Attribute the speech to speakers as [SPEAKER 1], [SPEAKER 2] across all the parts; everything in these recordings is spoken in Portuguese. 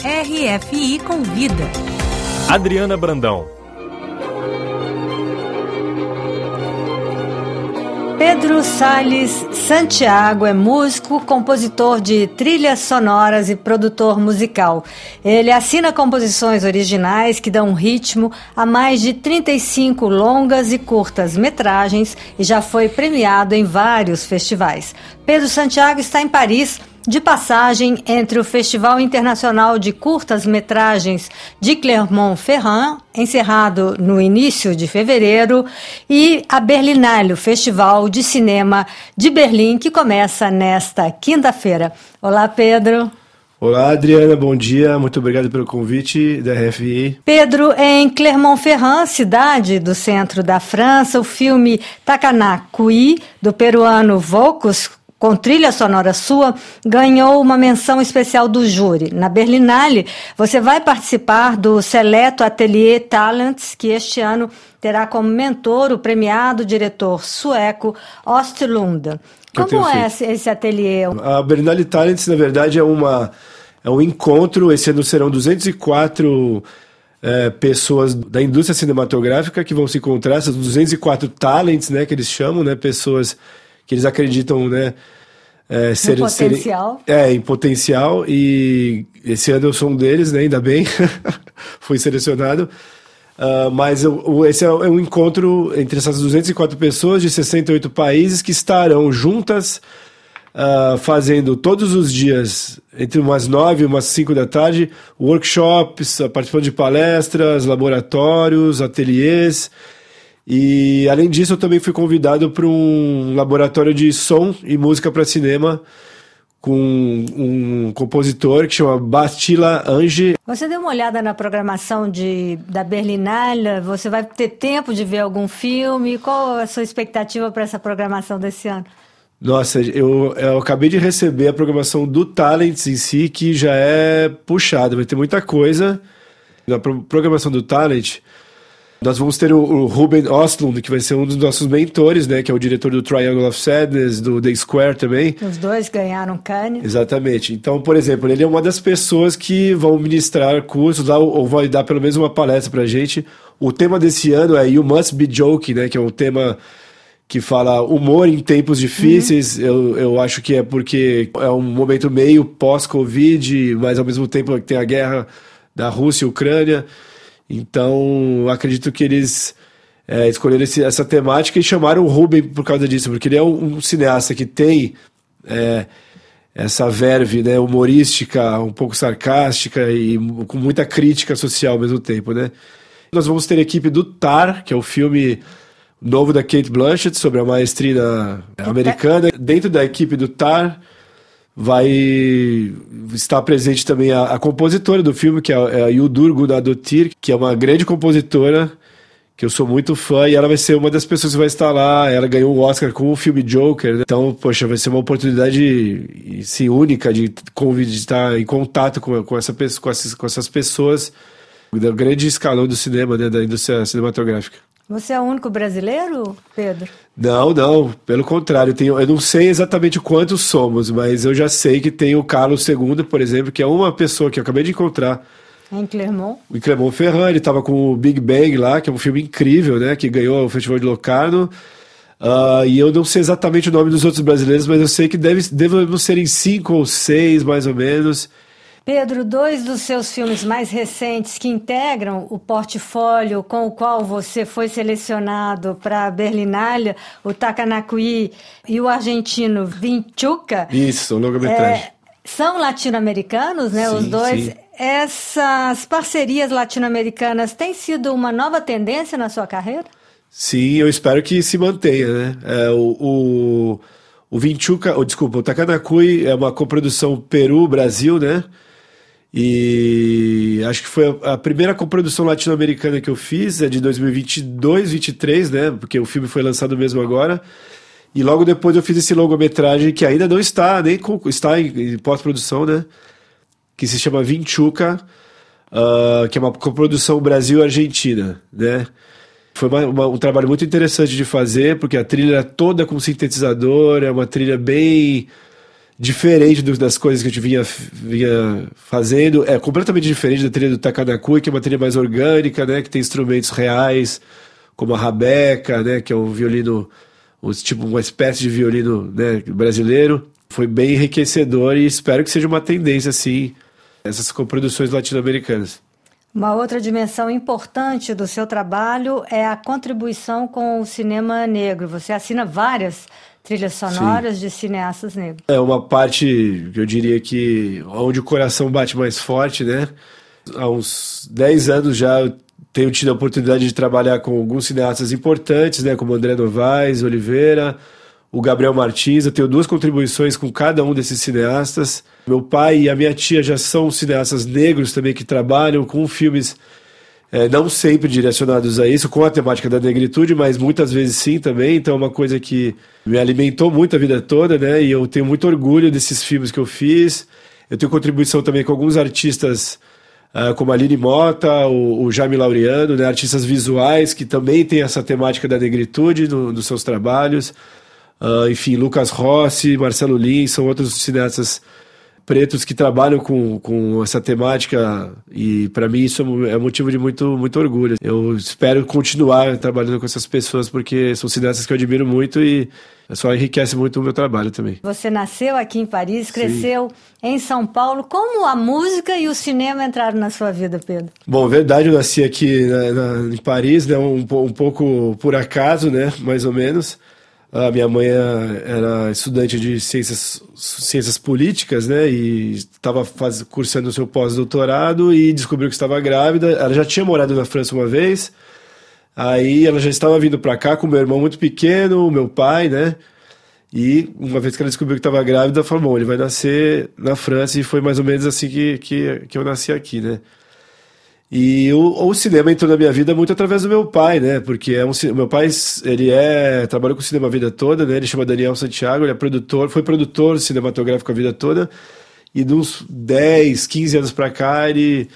[SPEAKER 1] RFI Convida.
[SPEAKER 2] Adriana Brandão.
[SPEAKER 3] Pedro Salles Santiago é músico, compositor de trilhas sonoras e produtor musical. Ele assina composições originais que dão ritmo a mais de 35 longas e curtas metragens e já foi premiado em vários festivais. Pedro Santiago está em Paris de passagem entre o Festival Internacional de Curtas Metragens de Clermont-Ferrand, encerrado no início de fevereiro, e a Berlinale, o Festival de Cinema de Berlim, que começa nesta quinta-feira. Olá, Pedro.
[SPEAKER 4] Olá, Adriana, bom dia. Muito obrigado pelo convite da RFI.
[SPEAKER 3] Pedro, em Clermont-Ferrand, cidade do centro da França, o filme Takanakui, do peruano Volcos, com trilha sonora sua, ganhou uma menção especial do júri. Na Berlinale, você vai participar do Seleto Atelier Talents, que este ano terá como mentor o premiado diretor sueco Ostlund. Como é esse, esse ateliê?
[SPEAKER 4] A Berlinale Talents, na verdade, é, uma, é um encontro. Esse ano serão 204 é, pessoas da indústria cinematográfica que vão se encontrar, essas 204 talents, né, que eles chamam, né, pessoas que eles acreditam, né?
[SPEAKER 3] É, ser, em potencial.
[SPEAKER 4] Ser, é, em potencial. E esse ano eu sou um deles, né? Ainda bem. Fui selecionado. Uh, mas eu, esse é um encontro entre essas 204 pessoas de 68 países que estarão juntas uh, fazendo todos os dias, entre umas 9 e umas 5 da tarde, workshops, participando de palestras, laboratórios, ateliês e além disso, eu também fui convidado para um laboratório de som e música para cinema com um compositor que chama Bastila Ange.
[SPEAKER 3] Você deu uma olhada na programação de, da Berlinale? Você vai ter tempo de ver algum filme? Qual a sua expectativa para essa programação desse ano?
[SPEAKER 4] Nossa, eu, eu acabei de receber a programação do Talents em si, que já é puxada, vai ter muita coisa. Na programação do Talent, nós vamos ter o, o Ruben Ostlund, que vai ser um dos nossos mentores, né? Que é o diretor do Triangle of Sadness, do The Square também.
[SPEAKER 3] Os dois ganharam Cannes.
[SPEAKER 4] Exatamente. Então, por exemplo, ele é uma das pessoas que vão ministrar cursos lá, ou vai dar pelo menos uma palestra pra gente. O tema desse ano é You Must Be Joking, né? Que é um tema que fala humor em tempos difíceis. Uhum. Eu, eu acho que é porque é um momento meio pós-Covid, mas ao mesmo tempo tem a guerra da Rússia e Ucrânia. Então, acredito que eles é, escolheram esse, essa temática e chamaram o Ruben por causa disso, porque ele é um, um cineasta que tem é, essa verve né, humorística, um pouco sarcástica e com muita crítica social ao mesmo tempo. Né? Nós vamos ter a equipe do Tar, que é o filme novo da Kate Blanchett sobre a maestria americana. Dentro da equipe do Tar vai estar presente também a, a compositora do filme, que é a, é a Yudur Gunadotir, que é uma grande compositora, que eu sou muito fã, e ela vai ser uma das pessoas que vai estar lá. Ela ganhou o um Oscar com o filme Joker, né? então, poxa, vai ser uma oportunidade sim, única de, de estar em contato com, com, essa, com, essas, com essas pessoas do grande escalão do cinema, né, da indústria cinematográfica.
[SPEAKER 3] Você é o único brasileiro, Pedro?
[SPEAKER 4] Não, não. Pelo contrário, tenho, eu não sei exatamente quantos somos, mas eu já sei que tem o Carlos II, por exemplo, que é uma pessoa que eu acabei de encontrar.
[SPEAKER 3] Em Clermont?
[SPEAKER 4] Em Clermont-Ferrand. Ele estava com o Big Bang lá, que é um filme incrível, né? Que ganhou o Festival de Locarno. Uh, e eu não sei exatamente o nome dos outros brasileiros, mas eu sei que deve, devem ser em cinco ou seis, mais ou menos.
[SPEAKER 3] Pedro, dois dos seus filmes mais recentes que integram o portfólio com o qual você foi selecionado para a Berlinale, o Takanakui e o argentino Vinchuca.
[SPEAKER 4] Isso, longa-metragem. É,
[SPEAKER 3] são latino-americanos, né?
[SPEAKER 4] Sim,
[SPEAKER 3] os dois.
[SPEAKER 4] Sim.
[SPEAKER 3] Essas parcerias latino-americanas têm sido uma nova tendência na sua carreira?
[SPEAKER 4] Sim, eu espero que se mantenha, né? É, o, o, o Vinchuca, oh, desculpa, o Takanakui é uma coprodução Peru-Brasil, né? E acho que foi a primeira coprodução latino-americana que eu fiz, é de 2022, 23, né? Porque o filme foi lançado mesmo agora. E logo depois eu fiz esse longa-metragem que ainda não está, nem com, está em, em pós-produção, né? Que se chama Vinchuca, uh, que é uma coprodução Brasil-Argentina, né? Foi uma, uma, um trabalho muito interessante de fazer, porque a trilha é toda com sintetizador, é uma trilha bem diferente do, das coisas que a gente vinha, vinha fazendo. É completamente diferente da trilha do Takanakui, que é uma trilha mais orgânica, né? Que tem instrumentos reais, como a rabeca, né? Que é um violino, um, tipo uma espécie de violino né, brasileiro. Foi bem enriquecedor e espero que seja uma tendência, assim, essas coproduções latino-americanas.
[SPEAKER 3] Uma outra dimensão importante do seu trabalho é a contribuição com o cinema negro. Você assina várias trilhas sonoras Sim. de cineastas negros.
[SPEAKER 4] É uma parte que eu diria que onde o coração bate mais forte, né? Há uns 10 anos já eu tenho tido a oportunidade de trabalhar com alguns cineastas importantes, né, como André Novaes, Oliveira, o Gabriel Martins. Eu tenho duas contribuições com cada um desses cineastas. Meu pai e a minha tia já são cineastas negros também que trabalham com filmes é, não sempre direcionados a isso, com a temática da negritude, mas muitas vezes sim também. Então é uma coisa que me alimentou muito a vida toda, né? E eu tenho muito orgulho desses filmes que eu fiz. Eu tenho contribuição também com alguns artistas, uh, como a Aline Mota, o, o Jaime Laureano, né? artistas visuais que também têm essa temática da negritude no, nos seus trabalhos. Uh, enfim, Lucas Rossi, Marcelo Lins, são outros cineastas pretos que trabalham com, com essa temática e para mim isso é motivo de muito, muito orgulho. Eu espero continuar trabalhando com essas pessoas porque são cineastas que eu admiro muito e só enriquece muito o meu trabalho também.
[SPEAKER 3] Você nasceu aqui em Paris, cresceu Sim. em São Paulo. Como a música e o cinema entraram na sua vida, Pedro?
[SPEAKER 4] Bom, verdade, eu nasci aqui na, na, em Paris, né, um, um pouco por acaso, né, mais ou menos. A minha mãe era estudante de ciências, ciências políticas, né? E estava cursando o seu pós-doutorado e descobriu que estava grávida. Ela já tinha morado na França uma vez. Aí ela já estava vindo para cá com meu irmão muito pequeno, meu pai, né? E uma vez que ela descobriu que estava grávida, falou: bom, ele vai nascer na França. E foi mais ou menos assim que, que, que eu nasci aqui, né? E o, o, cinema entrou na minha vida muito através do meu pai, né? Porque é um, meu pai, ele é trabalhou com cinema a vida toda, né? Ele chama Daniel Santiago, ele é produtor, foi produtor cinematográfico a vida toda. E de uns 10, 15 anos para cá, ele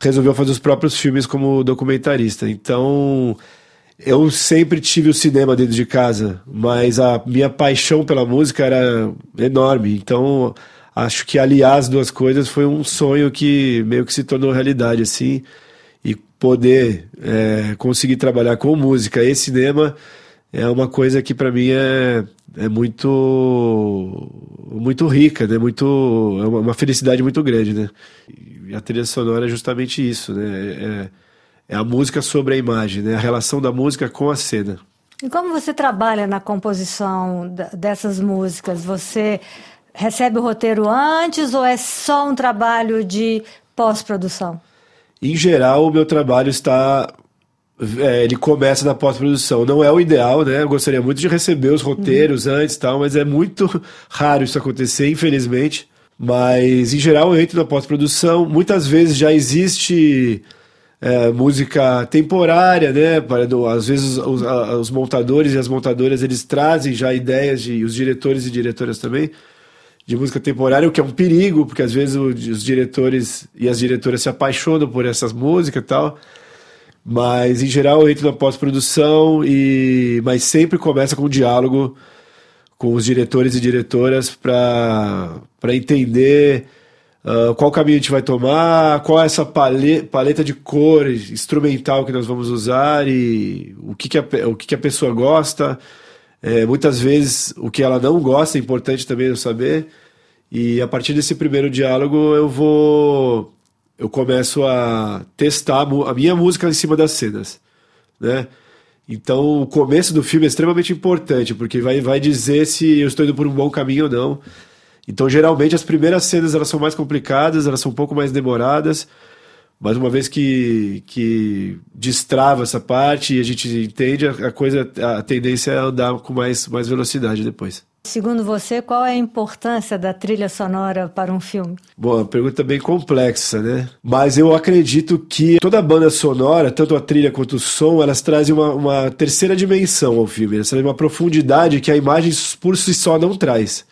[SPEAKER 4] resolveu fazer os próprios filmes como documentarista. Então, eu sempre tive o cinema dentro de casa, mas a minha paixão pela música era enorme. Então, acho que aliar as duas coisas foi um sonho que meio que se tornou realidade, assim. E poder é, conseguir trabalhar com música e cinema é uma coisa que para mim é, é muito muito rica, né? Muito é uma felicidade muito grande, né? E a trilha sonora é justamente isso, né? É, é a música sobre a imagem, né? A relação da música com a cena.
[SPEAKER 3] E como você trabalha na composição dessas músicas? Você recebe o roteiro antes ou é só um trabalho de pós-produção?
[SPEAKER 4] Em geral, o meu trabalho está. É, ele começa na pós-produção. Não é o ideal, né? Eu gostaria muito de receber os roteiros uhum. antes tal, mas é muito raro isso acontecer, infelizmente. Mas, em geral, eu entro na pós-produção. Muitas vezes já existe é, música temporária, né? Às vezes os, os, montadores e as montadoras eles trazem já ideias de os diretores e diretoras também de música temporária, o que é um perigo, porque às vezes os diretores e as diretoras se apaixonam por essas músicas e tal. Mas em geral eu entro na pós-produção e mas sempre começa com um diálogo com os diretores e diretoras para entender uh, qual caminho a gente vai tomar, qual é essa paleta, de cor instrumental que nós vamos usar e o que, que, a, o que, que a pessoa gosta. É, muitas vezes o que ela não gosta é importante também eu saber. E a partir desse primeiro diálogo eu vou. Eu começo a testar a minha música em cima das cenas. Né? Então o começo do filme é extremamente importante, porque vai, vai dizer se eu estou indo por um bom caminho ou não. Então, geralmente, as primeiras cenas elas são mais complicadas, elas são um pouco mais demoradas, mas uma vez que, que destrava essa parte e a gente entende, a, coisa, a tendência é andar com mais, mais velocidade depois.
[SPEAKER 3] Segundo você, qual é a importância da trilha sonora para um filme?
[SPEAKER 4] Bom, a pergunta é bem complexa, né? Mas eu acredito que toda a banda sonora, tanto a trilha quanto o som, elas trazem uma, uma terceira dimensão ao filme. Elas trazem uma profundidade que a imagem por si só não traz.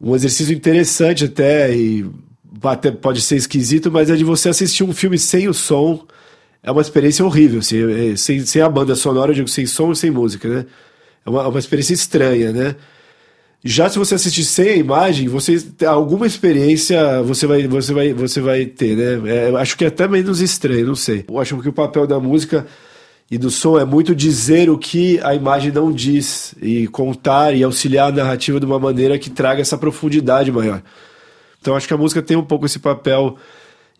[SPEAKER 4] Um exercício interessante até, e até pode ser esquisito, mas é de você assistir um filme sem o som. É uma experiência horrível. Assim, é, sem, sem a banda sonora, eu digo sem som e sem música, né? É uma, é uma experiência estranha, né? Já se você assistir sem a imagem, você alguma experiência você vai, você vai, você vai ter, né? É, acho que é até menos estranho, não sei. Eu acho que o papel da música e do som é muito dizer o que a imagem não diz e contar e auxiliar a narrativa de uma maneira que traga essa profundidade maior. Então acho que a música tem um pouco esse papel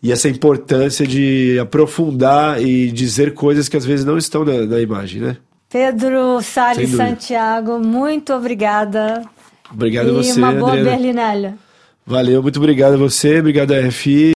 [SPEAKER 4] e essa importância de aprofundar e dizer coisas que às vezes não estão na, na imagem, né?
[SPEAKER 3] Pedro Salles Santiago, muito obrigada
[SPEAKER 4] Obrigado
[SPEAKER 3] e
[SPEAKER 4] a você,
[SPEAKER 3] uma boa
[SPEAKER 4] Adriana. Valeu, muito obrigado a você, obrigado a RFI.